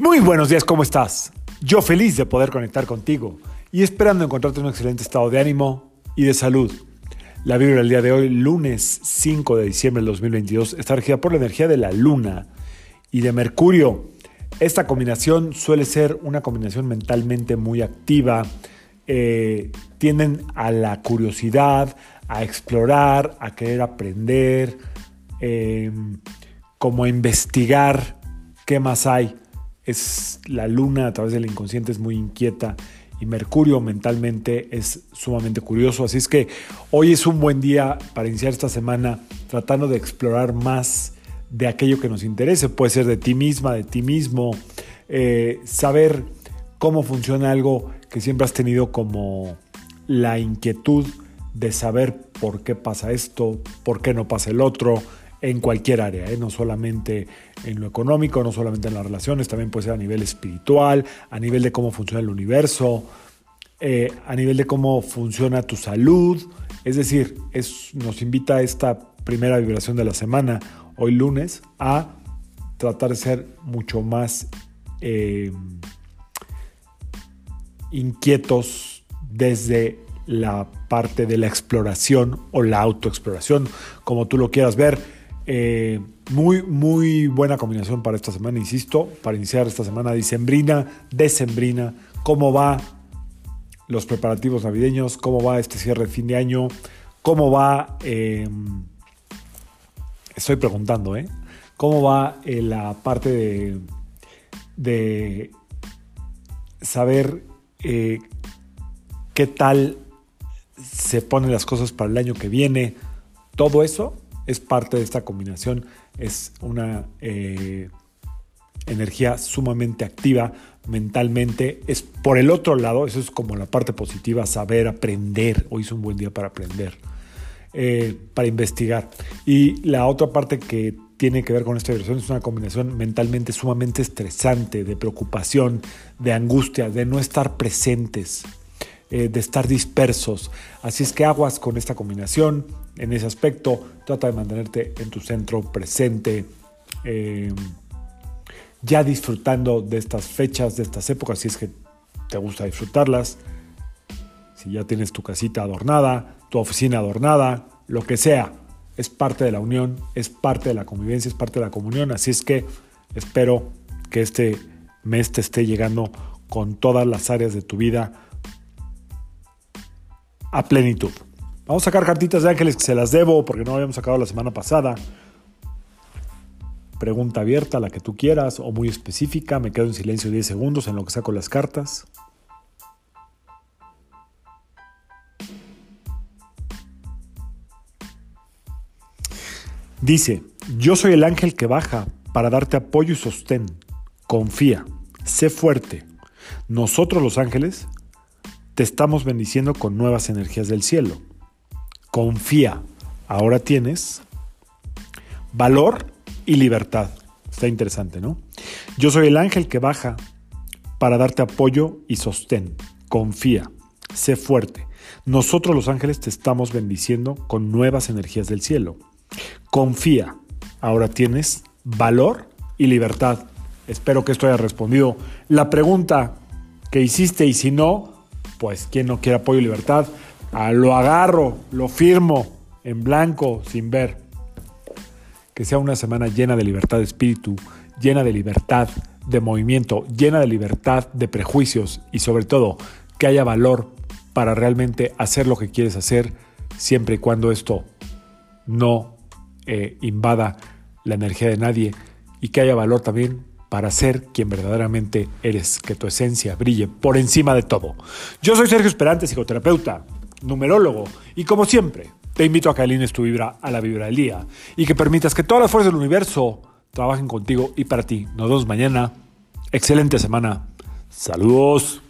Muy buenos días, ¿cómo estás? Yo feliz de poder conectar contigo y esperando encontrarte en un excelente estado de ánimo y de salud. La vibra del día de hoy, lunes 5 de diciembre del 2022, está regida por la energía de la luna y de Mercurio. Esta combinación suele ser una combinación mentalmente muy activa. Eh, tienden a la curiosidad, a explorar, a querer aprender, eh, como a investigar qué más hay es la luna a través del inconsciente es muy inquieta y Mercurio mentalmente es sumamente curioso. Así es que hoy es un buen día para iniciar esta semana tratando de explorar más de aquello que nos interese. Puede ser de ti misma, de ti mismo, eh, saber cómo funciona algo que siempre has tenido como la inquietud de saber por qué pasa esto, por qué no pasa el otro, en cualquier área, ¿eh? no solamente en lo económico, no solamente en las relaciones, también puede ser a nivel espiritual, a nivel de cómo funciona el universo, eh, a nivel de cómo funciona tu salud. Es decir, nos invita esta primera vibración de la semana, hoy lunes, a tratar de ser mucho más eh, inquietos desde la parte de la exploración o la autoexploración, como tú lo quieras ver eh, muy, muy buena combinación para esta semana, insisto, para iniciar esta semana dicembrina, decembrina, cómo va los preparativos navideños, cómo va este cierre de fin de año, cómo va, em, estoy preguntando, ¿eh? ¿Cómo va eh, la parte de, de saber eh, qué tal se ponen las cosas para el año que viene? Todo eso es parte de esta combinación, es una eh, energía sumamente activa mentalmente. Es por el otro lado, eso es como la parte positiva, saber aprender. Hoy es un buen día para aprender, eh, para investigar. Y la otra parte que tiene que ver con esta versión es una combinación mentalmente sumamente estresante, de preocupación, de angustia, de no estar presentes, eh, de estar dispersos. Así es que aguas con esta combinación. En ese aspecto, trata de mantenerte en tu centro presente, eh, ya disfrutando de estas fechas, de estas épocas, si es que te gusta disfrutarlas. Si ya tienes tu casita adornada, tu oficina adornada, lo que sea, es parte de la unión, es parte de la convivencia, es parte de la comunión. Así es que espero que este mes te esté llegando con todas las áreas de tu vida a plenitud. Vamos a sacar cartitas de ángeles que se las debo porque no habíamos sacado la semana pasada. Pregunta abierta, la que tú quieras o muy específica. Me quedo en silencio 10 segundos en lo que saco las cartas. Dice, yo soy el ángel que baja para darte apoyo y sostén. Confía, sé fuerte. Nosotros los ángeles te estamos bendiciendo con nuevas energías del cielo. Confía, ahora tienes valor y libertad. Está interesante, ¿no? Yo soy el ángel que baja para darte apoyo y sostén. Confía, sé fuerte. Nosotros los ángeles te estamos bendiciendo con nuevas energías del cielo. Confía, ahora tienes valor y libertad. Espero que esto haya respondido la pregunta que hiciste y si no, pues quien no quiere apoyo y libertad, ah, lo agarro, lo firmo en blanco, sin ver. Que sea una semana llena de libertad de espíritu, llena de libertad de movimiento, llena de libertad de prejuicios y sobre todo que haya valor para realmente hacer lo que quieres hacer siempre y cuando esto no eh, invada la energía de nadie y que haya valor también para ser quien verdaderamente eres, que tu esencia brille por encima de todo. Yo soy Sergio Esperante, psicoterapeuta, numerólogo, y como siempre, te invito a que alines tu vibra a la vibra del día y que permitas que todas las fuerzas del universo trabajen contigo y para ti. Nos vemos mañana. Excelente semana. Saludos.